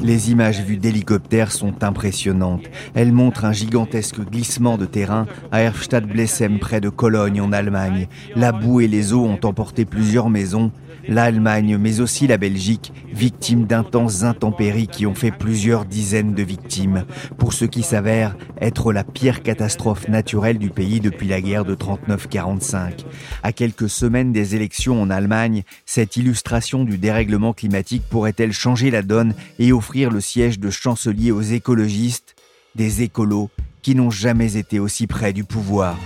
Les images vues d'hélicoptères sont impressionnantes. Elles montrent un gigantesque glissement de terrain à Erfstadt-Blessem près de Cologne en Allemagne. La boue et les eaux ont emporté plusieurs maisons l'Allemagne, mais aussi la Belgique, victimes d'intenses intempéries qui ont fait plusieurs dizaines de victimes, pour ce qui s'avère être la pire catastrophe naturelle du pays depuis la guerre de 39-45. À quelques semaines des élections en Allemagne, cette illustration du dérèglement climatique pourrait-elle changer la donne et offrir le siège de chancelier aux écologistes, des écolos qui n'ont jamais été aussi près du pouvoir?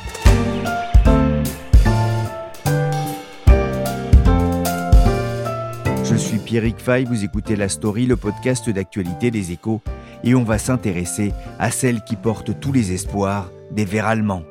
Pierrick Fay, vous écoutez La Story, le podcast d'actualité des échos, et on va s'intéresser à celle qui porte tous les espoirs des Verts allemands.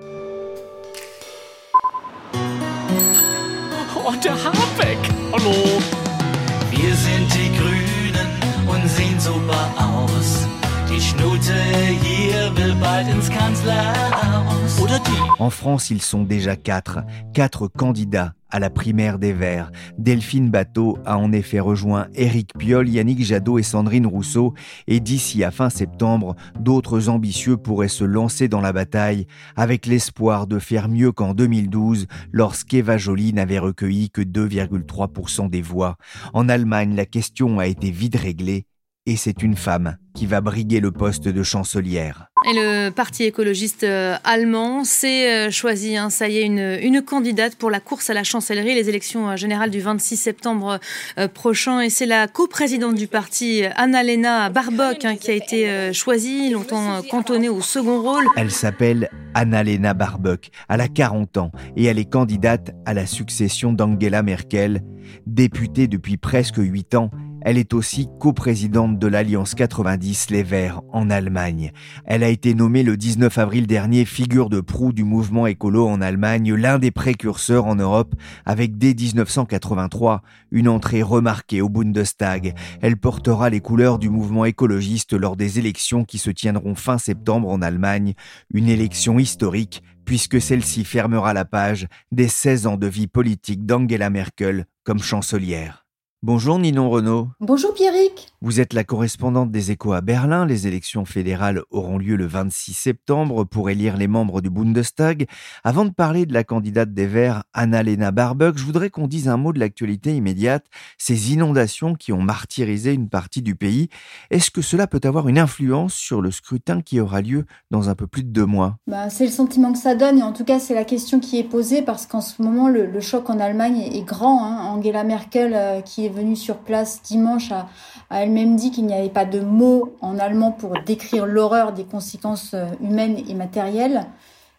En France, ils sont déjà quatre. Quatre candidats à la primaire des Verts. Delphine Bateau a en effet rejoint Éric Piolle, Yannick Jadot et Sandrine Rousseau, et d'ici à fin septembre, d'autres ambitieux pourraient se lancer dans la bataille avec l'espoir de faire mieux qu'en 2012 lorsqu'Eva Joly n'avait recueilli que 2,3% des voix. En Allemagne, la question a été vite réglée et c'est une femme qui va briguer le poste de chancelière. Et le parti écologiste euh, allemand s'est euh, choisi, hein, ça y est, une, une, candidate pour la course à la chancellerie, les élections euh, générales du 26 septembre prochain. Et c'est la coprésidente du parti, Annalena Barbock, hein, qui a été choisie, longtemps cantonnée au second rôle. Elle s'appelle Annalena Barbock, elle a 40 ans et elle est candidate à la succession d'Angela Merkel. Députée depuis presque 8 ans, elle est aussi coprésidente de l'Alliance 90 Les Verts en Allemagne. Elle a été nommée le 19 avril dernier figure de proue du mouvement écolo en Allemagne, l'un des précurseurs en Europe, avec dès 1983 une entrée remarquée au Bundestag. Elle portera les couleurs du mouvement écologiste lors des élections qui se tiendront fin septembre en Allemagne, une élection historique puisque celle-ci fermera la page des 16 ans de vie politique d'Angela Merkel comme chancelière. Bonjour Ninon Renaud. Bonjour Pierrick. Vous êtes la correspondante des échos à Berlin. Les élections fédérales auront lieu le 26 septembre pour élire les membres du Bundestag. Avant de parler de la candidate des Verts, Annalena Baerbock, je voudrais qu'on dise un mot de l'actualité immédiate, ces inondations qui ont martyrisé une partie du pays. Est-ce que cela peut avoir une influence sur le scrutin qui aura lieu dans un peu plus de deux mois? Bah, C'est le sentiment que ça donne et en tout cas c'est la question qui est posée parce qu'en ce moment le, choc en Allemagne est, grand. Hein. Angela Merkel euh, qui est venue sur place dimanche a, elle-même dit qu'il n'y avait pas de mots en allemand pour décrire l'horreur des conséquences euh, humaines et matérielles.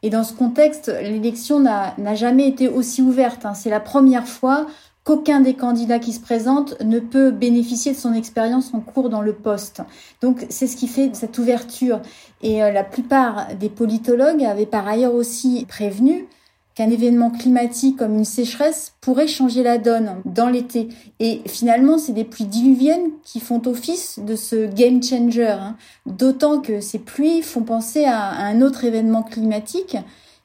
Et dans ce contexte, l'élection n'a jamais été aussi ouverte. Hein. C'est la première fois qu'aucun des candidats qui se présentent ne peut bénéficier de son expérience en cours dans le poste. Donc c'est ce qui fait cette ouverture. Et euh, la plupart des politologues avaient par ailleurs aussi prévenu qu'un événement climatique comme une sécheresse pourrait changer la donne dans l'été. Et finalement, c'est des pluies diluviennes qui font office de ce game changer. Hein. D'autant que ces pluies font penser à, un autre événement climatique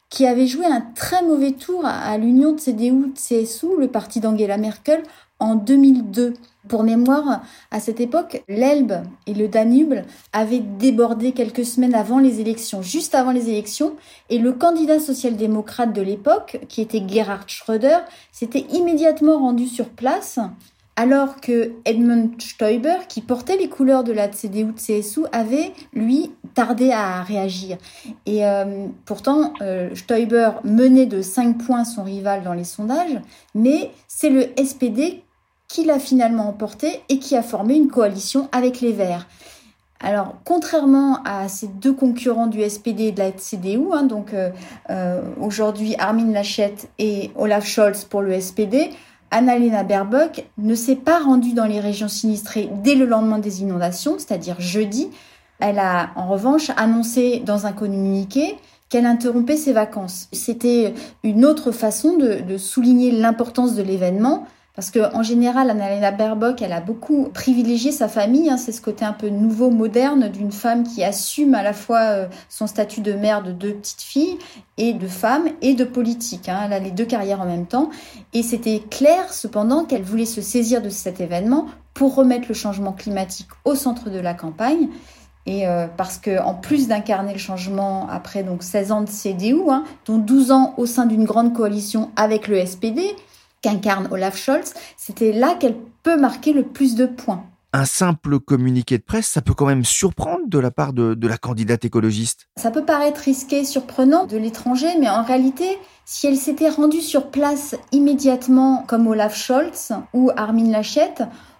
qui avait joué un très mauvais tour à, l'union de CDU-CSU, le parti d'Angela Merkel, en 2002. Pour mémoire, à cette époque, l'Elbe et le Danube avaient débordé quelques semaines avant les élections, juste avant les élections, et le candidat social-démocrate de l'époque, qui était Gerhard Schröder, s'était immédiatement rendu sur place, alors que Edmund Stoiber, qui portait les couleurs de la CDU-CSU, avait, lui, tardé à réagir. Et euh, pourtant, euh, Stoiber menait de 5 points son rival dans les sondages, mais c'est le SPD qui l'a finalement emporté et qui a formé une coalition avec les Verts. Alors, contrairement à ces deux concurrents du SPD et de la CDU, hein, donc euh, euh, aujourd'hui Armin Laschet et Olaf Scholz pour le SPD, Annalena Baerbock ne s'est pas rendue dans les régions sinistrées dès le lendemain des inondations, c'est-à-dire jeudi. Elle a en revanche annoncé dans un communiqué qu'elle interrompait ses vacances. C'était une autre façon de souligner l'importance de l'événement parce que en général, Annalena Baerbock, elle a beaucoup privilégié sa famille. Hein. c'est ce côté un peu nouveau, moderne d'une femme qui assume à la fois euh, son statut de mère de deux petites filles et de femme et de politique. Hein. Elle a les deux carrières en même temps. Et c'était clair, cependant, qu'elle voulait se saisir de cet événement pour remettre le changement climatique au centre de la campagne. Et euh, parce que en plus d'incarner le changement après donc 16 ans de CDU, hein, dont 12 ans au sein d'une grande coalition avec le SPD, qu'incarne Olaf Scholz, c'était là qu'elle peut marquer le plus de points. Un simple communiqué de presse, ça peut quand même surprendre de la part de, de la candidate écologiste. Ça peut paraître risqué, surprenant de l'étranger, mais en réalité, si elle s'était rendue sur place immédiatement comme Olaf Scholz ou Armin Laschet,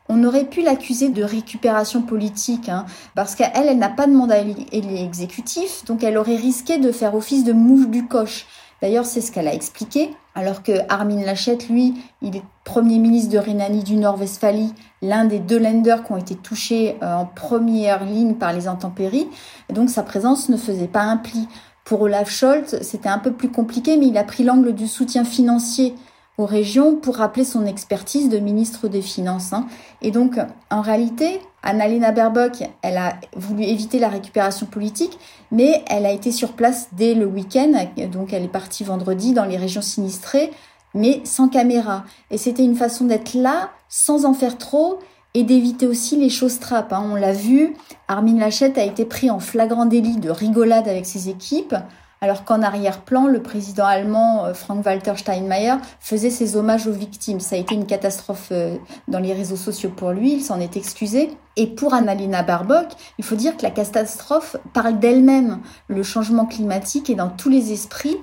on aurait pu l'accuser de récupération politique, hein, parce qu'elle, elle, n'a pas de mandat exécutif, donc elle aurait risqué de faire office de mouche du coche. D'ailleurs, c'est ce qu'elle a expliqué, alors que Armin Laschet, lui, il est Premier ministre de Rhénanie du Nord-Westphalie, l'un des deux lenders qui ont été touchés euh, en première ligne par les intempéries. Donc sa présence ne faisait pas un pli. Pour Olaf Scholz, c'était un peu plus compliqué, mais il a pris l'angle du soutien financier aux régions pour rappeler son expertise de ministre des Finances. Hein. Et donc, en réalité, Annalena Baerbock, elle a voulu éviter la récupération politique, mais elle a été sur place dès le week-end. Donc, elle est partie vendredi dans les régions sinistrées, mais sans caméra. Et c'était une façon d'être là, sans en faire trop, et d'éviter aussi les choses trappes. Hein. On l'a vu, Armin Laschet a été pris en flagrant délit de rigolade avec ses équipes alors qu'en arrière-plan, le président allemand euh, Frank-Walter Steinmeier faisait ses hommages aux victimes. Ça a été une catastrophe euh, dans les réseaux sociaux pour lui, il s'en est excusé. Et pour Annalena Baerbock, il faut dire que la catastrophe parle d'elle-même. Le changement climatique est dans tous les esprits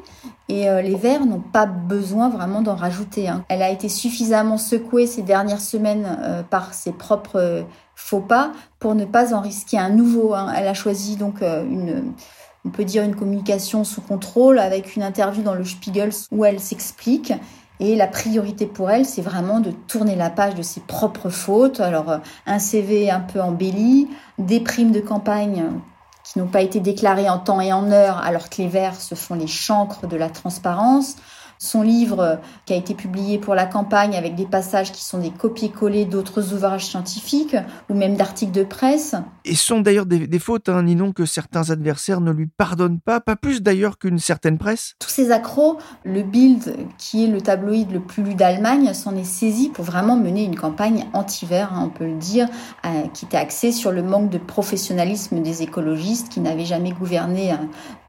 et euh, les Verts n'ont pas besoin vraiment d'en rajouter. Hein. Elle a été suffisamment secouée ces dernières semaines par ses propres faux pas pour ne pas en risquer un nouveau. Hein. Elle a choisi donc une on peut dire une communication sous contrôle avec une interview dans le Spiegel où elle s'explique. Et la priorité pour elle, c'est vraiment de tourner la page de ses propres fautes. Alors, euh, un CV un peu embelli, des primes de campagne qui n'ont pas été déclarées en temps et en heure, alors que les Verts se font les chancres de la transparence, son livre euh, qui a été publié pour la campagne avec des passages qui sont des copier-coller d'autres ouvrages scientifiques ou même d'articles de presse. Et sont d'ailleurs des, fautes, hein, Ninon, que certains adversaires ne lui pardonnent pas, pas plus d'ailleurs qu'une certaine presse. Tous ces accros, le Bild, qui est le tabloïd le plus lu d'Allemagne, s'en est saisi pour vraiment mener une campagne anti-vert, hein, on peut le dire, euh, qui était axée sur le manque de professionnalisme des écologistes qui n'avaient jamais gouverné euh,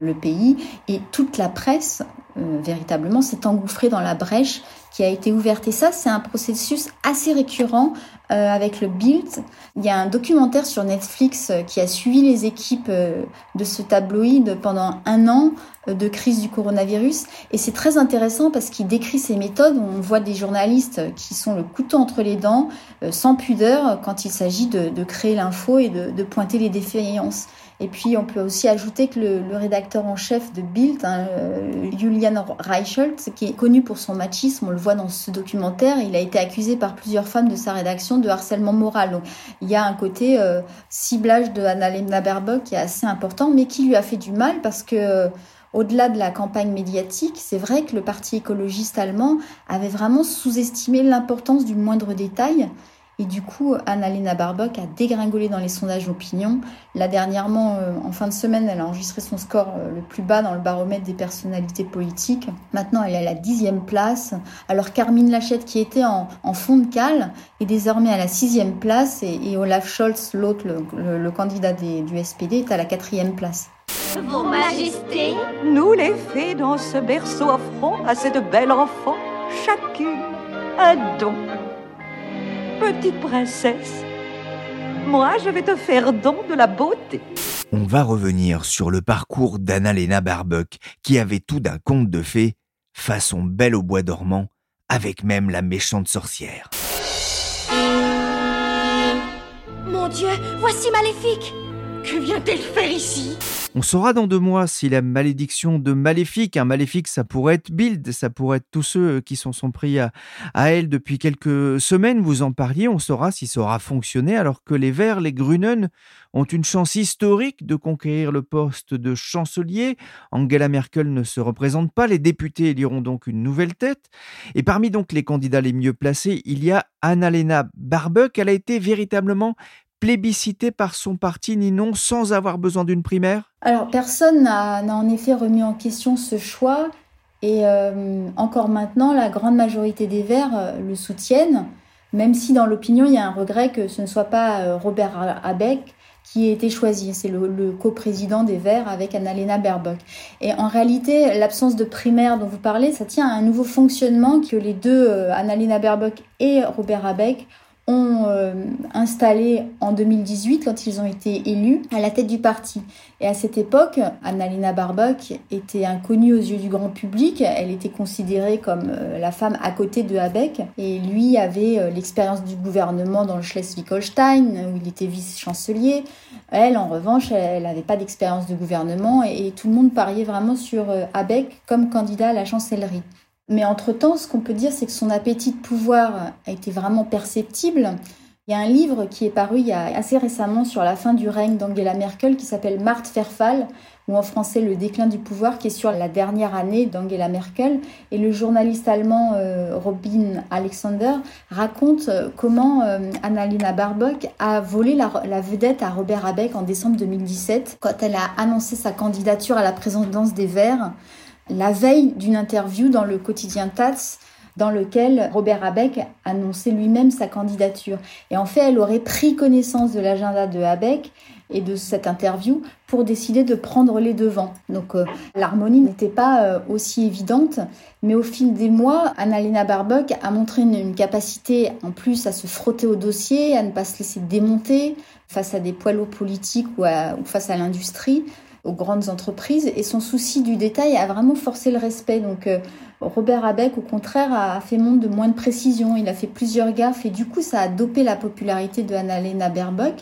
le pays. Et toute la presse euh, véritablement s'est engouffré dans la brèche qui a été ouverte. Et ça, c'est un processus assez récurrent euh, avec le Bild. Il y a un documentaire sur Netflix euh, qui a suivi les équipes de ce tabloïd pendant un an de crise du coronavirus. Et c'est très intéressant parce qu'il décrit ces méthodes. On voit des journalistes qui sont le couteau entre les dents, sans pudeur, quand il s'agit de, créer l'info et de, de pointer les défaillances. Et puis, on peut aussi ajouter que le, rédacteur en chef de Bild, hein, euh, Julian Reichelt, qui est connu pour son machisme, on le voit dans ce documentaire, il a été accusé par plusieurs femmes de sa rédaction de harcèlement moral. Donc, il y a un côté euh, ciblage de Annalena Baerbock qui est assez important, mais qui lui a fait du mal parce que au-delà de la campagne médiatique, c'est vrai que le parti écologiste allemand avait vraiment sous-estimé l'importance du moindre détail et du coup, Annalena Barbock a dégringolé dans les sondages d'opinion. Là, dernièrement, euh, en fin de semaine, elle a enregistré son score euh, le plus bas dans le baromètre des personnalités politiques. Maintenant, elle est à la dixième place, alors Carmine Lachette, qui était en, fond de cale, est désormais à la sixième place, et, Olaf Scholz, l'autre, le, candidat du SPD, est à la quatrième place. Vos Majestés, nous les fées dans ce berceau offrons à cette belle enfant, chacune un don petite princesse. Moi, je vais te faire don de la beauté. On va revenir sur le parcours d'Annalena Barbuck, qui avait tout d'un conte de fées, façon belle au bois dormant, avec même la méchante sorcière. Mon Dieu, voici Maléfique Que vient-elle faire ici? On saura dans deux mois si la malédiction de Maléfique, un Maléfique ça pourrait être Bild, ça pourrait être tous ceux qui sont, pris à, elle depuis quelques semaines, vous en parliez, on saura si ça aura fonctionné alors que les Verts, les Grünen, ont une chance historique de conquérir le poste de chancelier. Angela Merkel ne se représente pas, les députés éliront donc une nouvelle tête. Et parmi donc les candidats les mieux placés, il y a Annalena Baerbock, elle a été véritablement plébiscité par son parti ni non sans avoir besoin d'une primaire? Alors personne n'a en effet remis en question ce choix et euh, encore maintenant la grande majorité des Verts euh, le soutiennent, même si dans l'opinion il y a un regret que ce ne soit pas euh, Robert Abeck qui ait été choisi. C'est le, le coprésident des Verts avec Annalena Baerbock. Et en réalité, l'absence de primaire dont vous parlez, ça tient à un nouveau fonctionnement que les deux, Annalena Baerbock et Robert Abeck, ont euh, installé en 2018 quand ils ont été élus à la tête du parti. Et à cette époque, Annalena Baerbock était inconnue aux yeux du grand public. Elle était considérée comme euh, la femme à côté de Habeck. Et lui avait euh, l'expérience du gouvernement dans le Schleswig-Holstein, où il était vice-chancelier. Elle, en revanche, elle n'avait pas d'expérience de gouvernement et, tout le monde pariait vraiment sur Habeck comme candidat à la chancellerie. Mais entre-temps, ce qu'on peut dire, c'est que son appétit de pouvoir a été vraiment perceptible. Il y a un livre qui est paru il y a assez récemment sur la fin du règne d'Angela Merkel qui s'appelle Marthe Verfall, ou en français Le déclin du pouvoir, qui est sur la dernière année d'Angela Merkel. Et le journaliste allemand euh, Robin Alexander raconte euh, comment euh, Annalena Baerbock a volé la, la, vedette à Robert Abeck en décembre 2017, quand elle a annoncé sa candidature à la présidence des Verts la veille d'une interview dans le quotidien Taz dans lequel Robert Habeck annonçait lui-même sa candidature. Et en fait, elle aurait pris connaissance de l'agenda de Habeck et de cette interview pour décider de prendre les devants. Donc euh, l'harmonie n'était pas euh, aussi évidente, mais au fil des mois, Annalena Baerbock a montré une, capacité en plus à se frotter au dossier, à ne pas se laisser démonter face à des poids politiques ou face à l'industrie aux grandes entreprises et son souci du détail a vraiment forcé le respect. Donc euh, Robert Abeck, au contraire, a fait montre de moins de précision. Il a fait plusieurs gaffes et du coup, ça a dopé la popularité de Annalena Baerbock.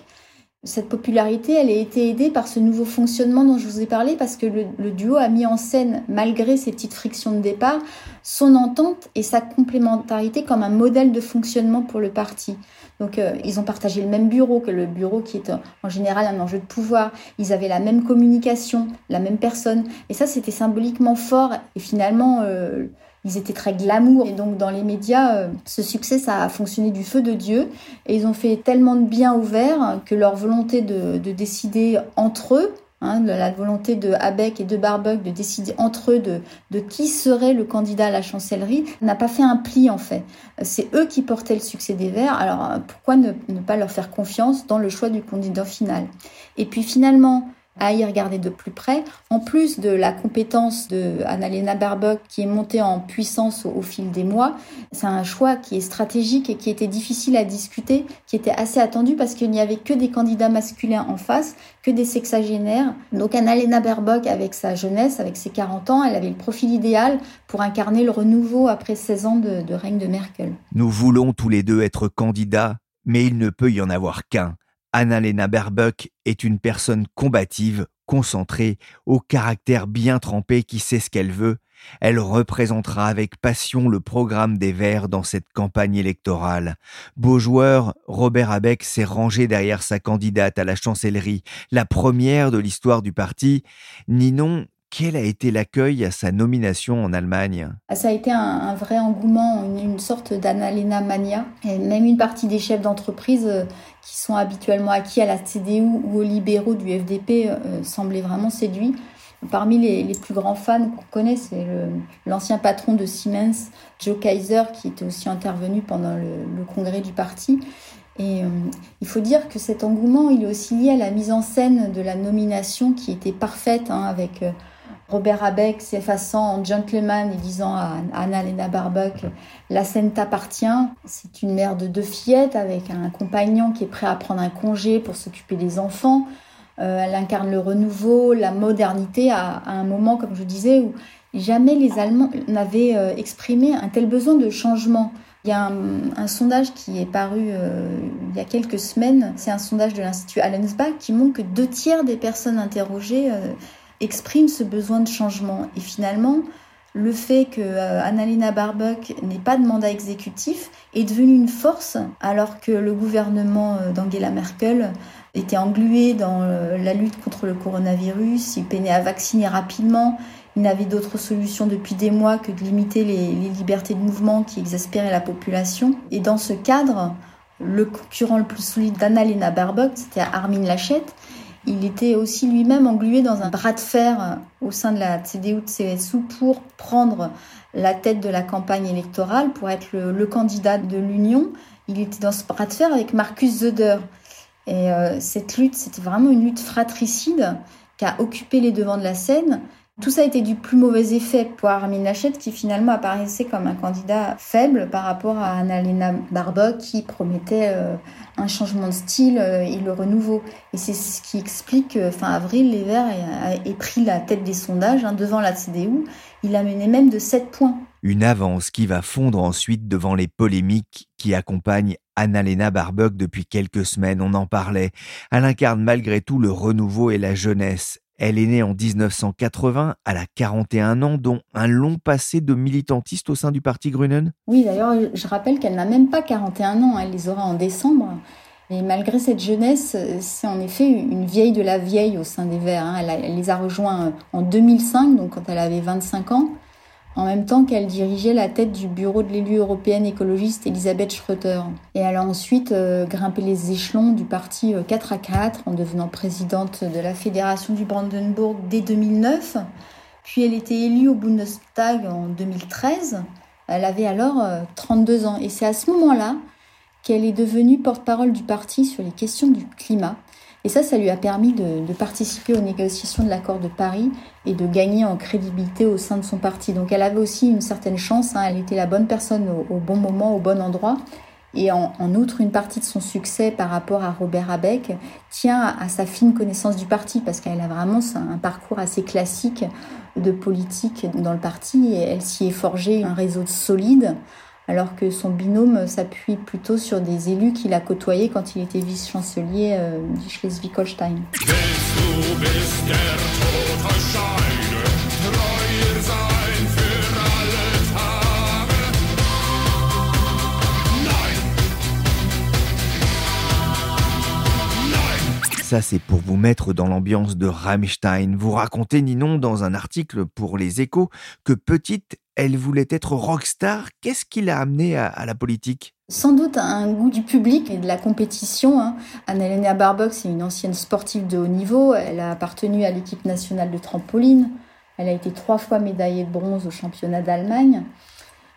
Cette popularité, elle a été aidée par ce nouveau fonctionnement dont je vous ai parlé parce que le, duo a mis en scène, malgré ces petites frictions de départ, son entente et sa complémentarité comme un modèle de fonctionnement pour le parti. Donc euh, ils ont partagé le même bureau que le bureau qui est euh, en général un enjeu de pouvoir. Ils avaient la même communication, la même personne. Et ça, c'était symboliquement fort. Et finalement, euh, ils étaient très glamour. Et donc dans les médias, ce succès, ça a fonctionné du feu de Dieu. Et ils ont fait tellement de bien ouverts que leur volonté de décider entre eux, Hein, la volonté de Habeck et de Barbuck de décider entre eux de, qui serait le candidat à la chancellerie n'a pas fait un pli en fait. C'est eux qui portaient le succès des Verts, alors pourquoi ne, ne pas leur faire confiance dans le choix du candidat final? Et puis finalement, à y regarder de plus près. En plus de la compétence de Annalena Baerbock qui est montée en puissance au, fil des mois, c'est un choix qui est stratégique et qui était difficile à discuter, qui était assez attendu parce qu'il n'y avait que des candidats masculins en face, que des sexagénaires. Donc Annalena Baerbock, avec sa jeunesse, avec ses 40 ans, elle avait le profil idéal pour incarner le renouveau après 16 ans de, de règne de Merkel. Nous voulons tous les deux être candidats, mais il ne peut y en avoir qu'un. Annalena Baerbock est une personne combative, concentrée, au caractère bien trempé qui sait ce qu'elle veut. Elle représentera avec passion le programme des Verts dans cette campagne électorale. Beau joueur, Robert Abeck s'est rangé derrière sa candidate à la chancellerie, la première de l'histoire du parti. Ninon quel a été l'accueil à sa nomination en Allemagne? Ça a été un, vrai engouement, une, sorte d'Annalena mania. Même une partie des chefs d'entreprise euh, qui sont habituellement acquis à la CDU ou aux libéraux du FDP euh, semblaient vraiment séduits. Parmi les, plus grands fans qu'on connaît, c'est l'ancien patron de Siemens, Joe Kaiser, qui était aussi intervenu pendant le, congrès du parti. Et euh, il faut dire que cet engouement, il est aussi lié à la mise en scène de la nomination qui était parfaite, hein, avec Robert Abeck s'effaçant en gentleman et disant à Anna-Lena Barbuck La scène t'appartient. C'est une mère de deux fillettes avec un compagnon qui est prêt à prendre un congé pour s'occuper des enfants. Euh, elle incarne le renouveau, la modernité à, un moment, comme je disais, où jamais les Allemands n'avaient euh, exprimé un tel besoin de changement. Il y a un, sondage qui est paru euh, il y a quelques semaines, c'est un sondage de l'Institut Allensbach qui montre que deux tiers des personnes interrogées euh, expriment ce besoin de changement. Et finalement, le fait que euh, Annalena Baerbock n'ait pas de mandat exécutif est devenu une force alors que le gouvernement d'Angela Merkel était englué dans la lutte contre le coronavirus, il peinait à vacciner rapidement, il n'avait d'autre solution depuis des mois que de limiter les, libertés de mouvement qui exaspéraient la population. Et dans ce cadre, le concurrent le plus solide d'Annalena Baerbock, c'était Armin Laschet. Il était aussi lui-même englué dans un bras de fer au sein de la CDU-CSU pour prendre la tête de la campagne électorale, pour être le, candidat de l'Union. Il était dans ce bras de fer avec Marcus Söder. Et euh, cette lutte, c'était vraiment une lutte fratricide qui a occupé les devants de la scène tout ça a été du plus mauvais effet pour Armin Laschet qui finalement apparaissait comme un candidat faible par rapport à Annalena Baerbock qui promettait euh, un changement de style euh, et le renouveau. Et c'est ce qui explique que fin avril, les Verts aient pris la tête des sondages hein, devant la CDU. Il a mené même de 7 points. Une avance qui va fondre ensuite devant les polémiques qui accompagnent Annalena Baerbock depuis quelques semaines, on en parlait. Elle incarne malgré tout le renouveau et la jeunesse. Elle est née en 1980, elle a 41 ans, dont un long passé de militantiste au sein du parti Grünen. Oui, d'ailleurs, je rappelle qu'elle n'a même pas 41 ans, elle les aura en décembre. Et malgré cette jeunesse, c'est en effet une vieille de la vieille au sein des Verts. Hein. Elle, elle, les a rejoints en 2005, donc quand elle avait 25 ans en même temps qu'elle dirigeait la tête du bureau de l'élu européenne écologiste Elisabeth Schroeter. Et elle a ensuite euh, grimpé les échelons du parti 4 euh, à 4 en devenant présidente de la fédération du Brandenburg dès 2009. Puis elle était élue au Bundestag en 2013. Elle avait alors 32 euh, ans. Et c'est à ce moment-là qu'elle est devenue porte-parole du parti sur les questions du climat. Et ça, ça lui a permis de, participer aux négociations de l'accord de Paris et de gagner en crédibilité au sein de son parti. Donc elle avait aussi une certaine chance, hein. elle était la bonne personne au, bon moment, au bon endroit. Et en, outre, une partie de son succès par rapport à Robert Abeck tient à, sa fine connaissance du parti, parce qu'elle a vraiment un parcours assez classique de politique dans le parti, et elle s'y est forgée un réseau solide alors que son binôme s'appuie plutôt sur des élus qu'il a côtoyés quand il était vice-chancelier euh, du Schleswig-Holstein. Ça, c'est pour vous mettre dans l'ambiance de Rammstein. Vous racontez, Ninon, dans un article pour Les Échos, que petite, elle voulait être rockstar. Qu'est-ce qui l'a amenée à, la politique? Sans doute un goût du public et de la compétition. Hein. Annalena Barbock, c'est une ancienne sportive de haut niveau. Elle a appartenu à l'équipe nationale de trampoline. Elle a été trois fois médaillée de bronze au championnat d'Allemagne.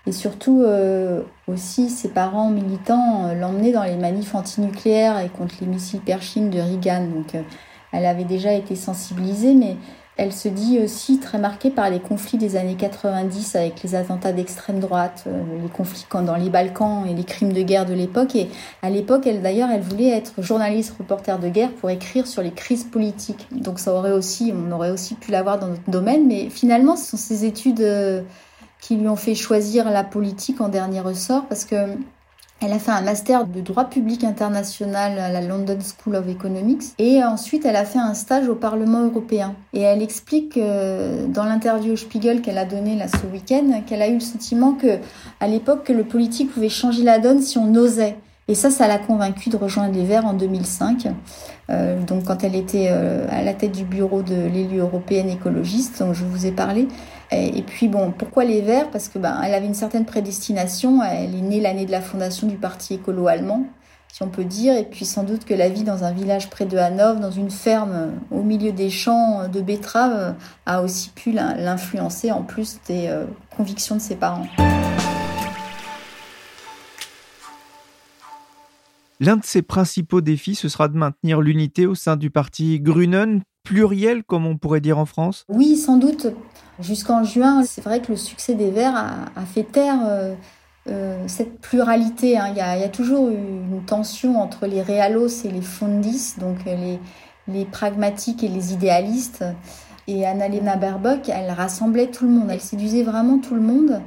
Et surtout, euh, aussi, ses parents militants euh, l'emmenaient dans les manifs antinucléaires et contre les missiles Pershing de Reagan. Donc, euh, elle avait déjà été sensibilisée, mais elle se dit aussi très marquée par les conflits des années 90 avec les attentats d'extrême droite, euh, les conflits dans les Balkans et les crimes de guerre de l'époque. Et à l'époque, elle d'ailleurs, elle voulait être journaliste, reporter de guerre pour écrire sur les crises politiques. Donc ça aurait aussi, on aurait aussi pu l'avoir dans notre domaine, mais finalement, ce sont ces études euh, qui lui ont fait choisir la politique en dernier ressort parce que elle a fait un master de droit public international à la London School of Economics et ensuite elle a fait un stage au Parlement européen. Et elle explique euh, dans l'interview au Spiegel qu'elle a donné là ce week-end qu'elle a eu le sentiment que à l'époque que le politique pouvait changer la donne si on osait. Et ça, ça l'a convaincue de rejoindre les Verts en 2005. Euh, donc quand elle était euh, à la tête du bureau de l'élu européenne écologiste dont je vous ai parlé. Et, puis bon, pourquoi les Verts? Parce que ben, elle avait une certaine prédestination. Elle est née l'année de la fondation du parti écolo allemand, si on peut dire. Et puis sans doute que la vie dans un village près de Hanovre, dans une ferme au milieu des champs de betteraves, a aussi pu l'influencer en plus des euh, convictions de ses parents. L'un de ses principaux défis, ce sera de maintenir l'unité au sein du parti Grünen, pluriel comme on pourrait dire en France Oui, sans doute. Jusqu'en juin, c'est vrai que le succès des Verts a, fait taire euh, euh, cette pluralité. Hein. Il, y a, toujours une tension entre les réalos et les fondis, donc les, les pragmatiques et les idéalistes. Et Annalena Baerbock, elle rassemblait tout le monde, elle séduisait vraiment tout le monde.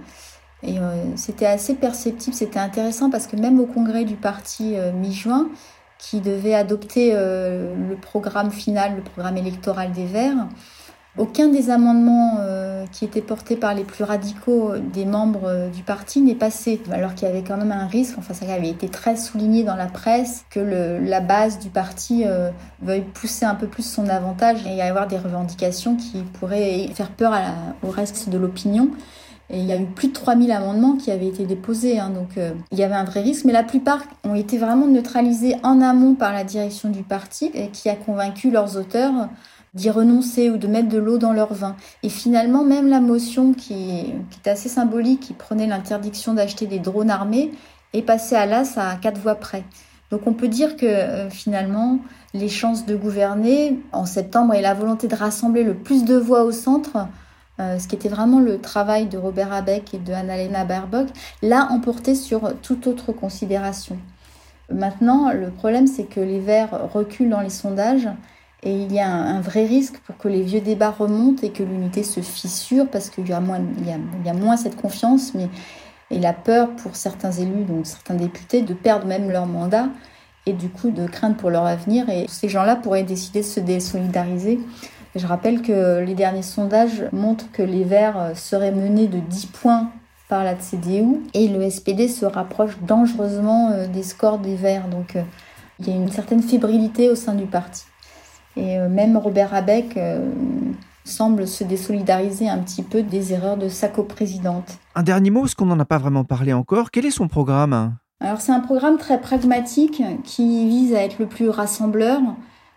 Et c'était assez perceptible, c'était intéressant parce que même au congrès du parti mi-juin, qui devait adopter le programme final, le programme électoral des Verts, aucun des amendements euh, qui étaient portés par les plus radicaux des membres euh, du parti n'est passé, alors qu'il y avait quand même un risque, enfin ça avait été très souligné dans la presse, que la base du parti euh, veuille pousser un peu plus son avantage et y avoir des revendications qui pourraient faire peur au reste de l'opinion. Il y a eu plus de 3000 amendements qui avaient été déposés, hein, donc il y avait un vrai risque, mais la plupart ont été vraiment neutralisés en amont par la direction du parti qui a convaincu leurs auteurs d'y renoncer ou de mettre de l'eau dans leur vin. Et finalement, même la motion qui, qui est assez symbolique, qui prenait l'interdiction d'acheter des drones armés, est passée à l'as à quatre voix près. Donc on peut dire que euh, finalement, les chances de gouverner en septembre et la volonté de rassembler le plus de voix au centre, euh, ce qui était vraiment le travail de Robert Abeck et de Annalena Baerbock, l'a emporté sur toute autre considération. Maintenant, le problème, c'est que les Verts reculent dans les sondages et il y a un, vrai risque pour que les vieux débats remontent et que l'unité se fissure parce qu'il y, a moins, y, a, cette confiance mais, et la peur pour certains élus, donc certains députés, de perdre même leur mandat et du coup de crainte pour leur avenir. Et ces gens-là pourraient décider de se désolidariser. Je rappelle que les derniers sondages montrent que les Verts seraient menés de 10 points par la CDU et le SPD se rapproche dangereusement euh, des scores des Verts. Donc euh, il y a une certaine fébrilité au sein du parti. Et euh, même Robert Abeck euh, semble se désolidariser un petit peu des erreurs de sa coprésidente. Un dernier mot, parce qu'on n'en a pas vraiment parlé encore. Quel est son programme? Alors c'est un programme très pragmatique qui vise à être le plus rassembleur.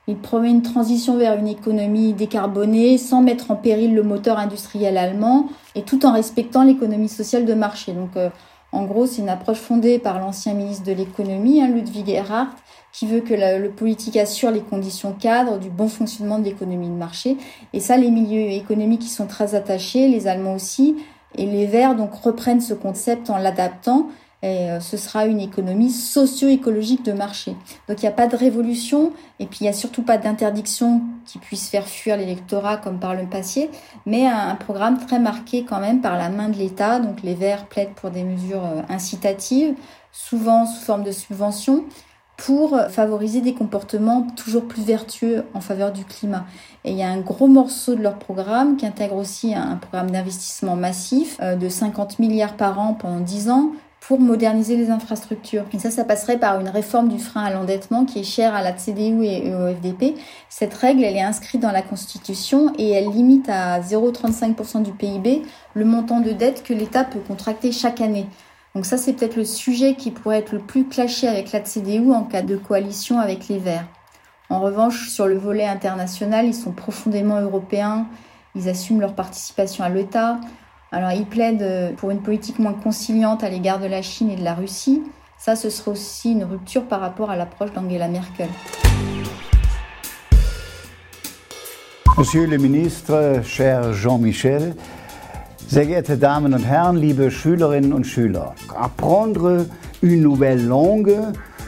Il promet une transition vers une économie décarbonée sans mettre en péril le moteur industriel allemand et tout en respectant l'économie sociale de marché. Donc euh, en gros, c'est une approche fondée par l'ancien ministre de l'économie, hein, Ludwig Erhard, qui veut que le politique assure les conditions cadres du bon fonctionnement de l'économie de marché. Et ça, les milieux économiques y sont très attachés, les Allemands aussi. Et les Verts donc reprennent ce concept en l'adaptant. Et euh, ce sera une économie socio-écologique de marché. Donc il n'y a pas de révolution et puis il n'y a surtout pas d'interdiction qui puisse faire fuir l'électorat comme par le passé, mais un, programme très marqué quand même par la main de l'État. Donc les Verts plaident pour des mesures euh, incitatives, souvent sous forme de subventions, pour favoriser des comportements toujours plus vertueux en faveur du climat. Et il y a un gros morceau de leur programme qui intègre aussi un programme d'investissement massif euh, de 50 milliards par an pendant 10 ans pour moderniser les infrastructures. Et ça, ça passerait par une réforme du frein à l'endettement qui est chère à la CDU et au FDP. Cette règle, elle est inscrite dans la Constitution et elle limite à 0,35% du PIB le montant de dette que l'État peut contracter chaque année. Donc ça, c'est peut-être le sujet qui pourrait être le plus clashé avec la CDU en cas de coalition avec les Verts. En revanche, sur le volet international, ils sont profondément européens, ils assument leur participation à l'ETA. Alors ils plaident pour une politique moins conciliante à l'égard de la Chine et de la Russie. Ça, ce serait aussi une rupture par rapport à l'approche d'Angela Merkel. Monsieur le ministre, cher Jean-Michel, Sehr geehrte Damen und Herren, liebe Schülerinnen und Schüler, apprendre une nouvelle langue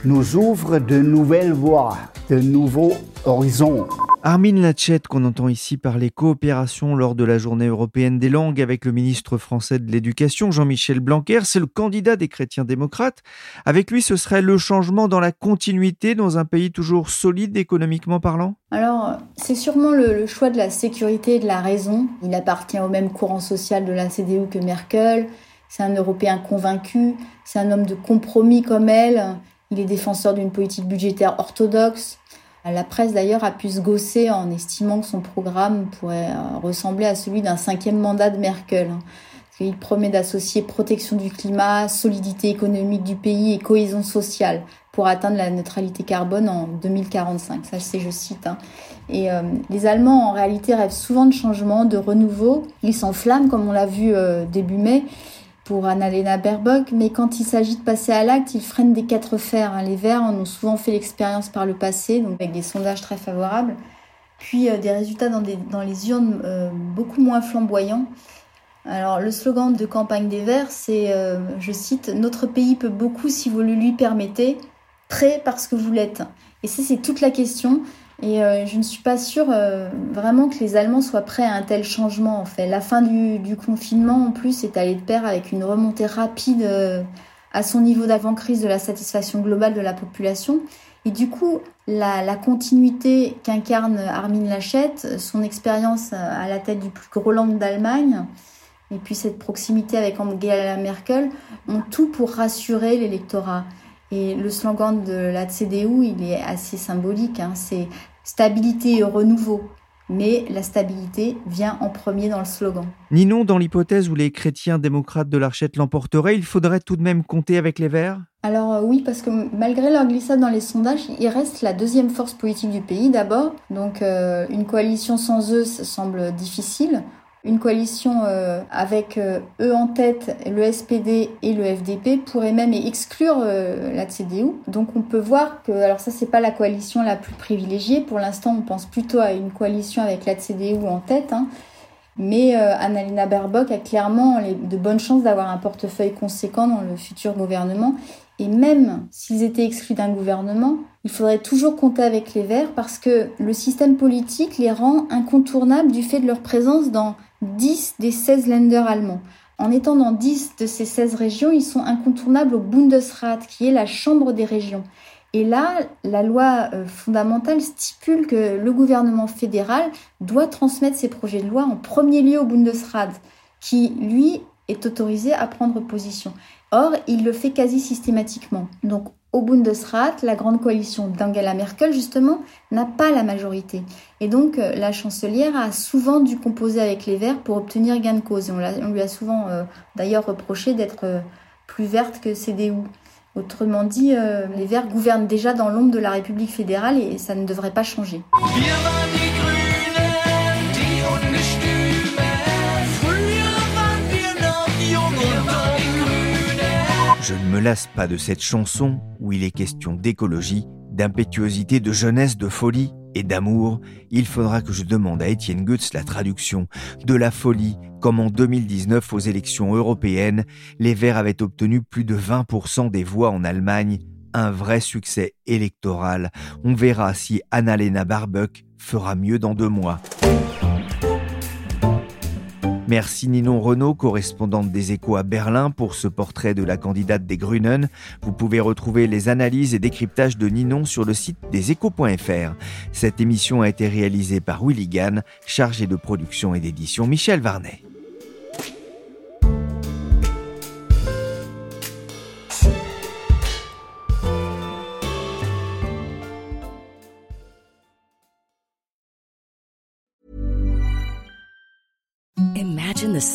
nous ouvre de nouvelles voies, de nouveaux horizons. Armin Lachet, qu'on entend ici parler coopération lors de la journée européenne des langues avec le ministre français de l'Éducation, Jean-Michel Blanquer, c'est le candidat des chrétiens démocrates. Avec lui, ce serait le changement dans la continuité dans un pays toujours solide économiquement parlant? Alors, c'est sûrement le, choix de la sécurité et de la raison. Il appartient au même courant social de la CDU que Merkel. C'est un Européen convaincu, c'est un homme de compromis comme elle. Il est défenseur d'une politique budgétaire orthodoxe. La presse d'ailleurs a pu se gausser en estimant que son programme pourrait euh, ressembler à celui d'un cinquième mandat de Merkel. Hein. Il promet d'associer protection du climat, solidité économique du pays et cohésion sociale pour atteindre la neutralité carbone en 2045. Ça, c'est, je cite. Hein. Et euh, les Allemands, en réalité, rêvent souvent de changement, de renouveau. Ils s'enflamment, comme on l'a vu euh, début mai pour Annalena Baerbock, mais quand il s'agit de passer à l'acte, ils freinent des quatre fers. Hein. Les Verts en ont souvent fait l'expérience par le passé, donc avec des sondages très favorables, puis euh, des résultats dans, les urnes euh, beaucoup moins flamboyants. Alors le slogan de campagne des Verts, c'est, euh, je cite, Notre pays peut beaucoup si vous le lui permettez, prêt parce que vous l'êtes. Et ça, c'est toute la question. Et euh, je ne suis pas sûre euh, vraiment que les Allemands soient prêts à un tel changement. En fait, la fin du, confinement, en plus, est allée de pair avec une remontée rapide euh, à son niveau d'avant-crise de la satisfaction globale de la population. Et du coup, la, la continuité qu'incarne Armin Lachette, son expérience à la tête du plus gros land d'Allemagne, et puis cette proximité avec Angela Merkel, ont tout pour rassurer l'électorat. Et le slogan de la CDU, il est assez symbolique, hein. c'est stabilité et renouveau. Mais la stabilité vient en premier dans le slogan. Ninon, dans l'hypothèse où les chrétiens démocrates de l'Archette l'emporteraient, il faudrait tout de même compter avec les Verts? Alors euh, oui, parce que malgré leur glissade dans les sondages, ils restent la deuxième force politique du pays d'abord. Donc euh, une coalition sans eux semble difficile une coalition euh, avec euh, eux en tête, le SPD et le FDP pourrait même exclure euh, la CDU. Donc on peut voir que, alors ça c'est pas la coalition la plus privilégiée. Pour l'instant, on pense plutôt à une coalition avec la CDU en tête. Hein. Mais Annalena Baerbock a clairement de bonnes chances d'avoir un portefeuille conséquent dans le futur gouvernement. Et même s'ils étaient exclus d'un gouvernement, il faudrait toujours compter avec les Verts parce que le système politique les rend incontournables du fait de leur présence dans 10 des 16 Länder allemands. En étant dans 10 de ces 16 régions, ils sont incontournables au Bundesrat, qui est la chambre des régions. Et là, la loi euh, fondamentale stipule que le gouvernement fédéral doit transmettre ses projets de loi en premier lieu au Bundesrat, qui, lui, est autorisé à prendre position. Or, il le fait quasi systématiquement. Donc, au Bundesrat, la grande coalition d'Angela Merkel, justement, n'a pas la majorité. Et donc, euh, la chancelière a souvent dû composer avec les Verts pour obtenir gain de cause. On, lui a souvent euh, d'ailleurs reproché d'être euh, plus verte que CDU. Autrement dit, les Verts gouvernent déjà dans l'ombre de la République fédérale et ça ne devrait pas changer. Je ne me lasse pas de cette chanson où il est question d'écologie, d'impétuosité, de jeunesse, de folie et d'amour. Il faudra que je demande à Étienne Goetz la traduction de la folie, comme en 2019 aux élections européennes, les Verts avaient obtenu plus de 20% des voix en Allemagne, un vrai succès électoral. On verra si Annalena Baerbock fera mieux dans deux mois. Merci Ninon Renault, correspondante des Échos à Berlin, pour ce portrait de la candidate des Grünen. Vous pouvez retrouver les analyses et décryptages de Ninon sur le site des échos.fr. Cette émission a été réalisée par Willy Gann, chargé de production et d'édition Michel Varnet. Service